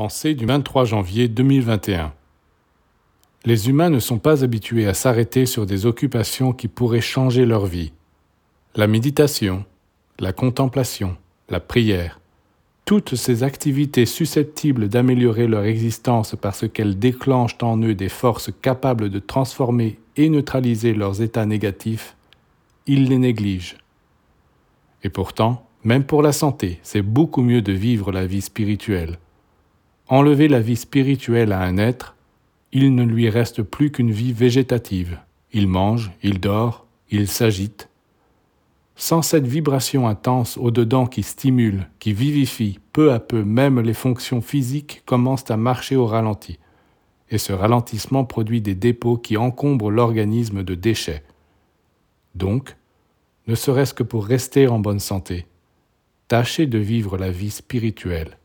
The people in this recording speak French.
Pensée du 23 janvier 2021. Les humains ne sont pas habitués à s'arrêter sur des occupations qui pourraient changer leur vie. La méditation, la contemplation, la prière, toutes ces activités susceptibles d'améliorer leur existence parce qu'elles déclenchent en eux des forces capables de transformer et neutraliser leurs états négatifs, ils les négligent. Et pourtant, même pour la santé, c'est beaucoup mieux de vivre la vie spirituelle Enlever la vie spirituelle à un être, il ne lui reste plus qu'une vie végétative. Il mange, il dort, il s'agite. Sans cette vibration intense au-dedans qui stimule, qui vivifie, peu à peu même les fonctions physiques commencent à marcher au ralenti. Et ce ralentissement produit des dépôts qui encombrent l'organisme de déchets. Donc, ne serait-ce que pour rester en bonne santé, tâchez de vivre la vie spirituelle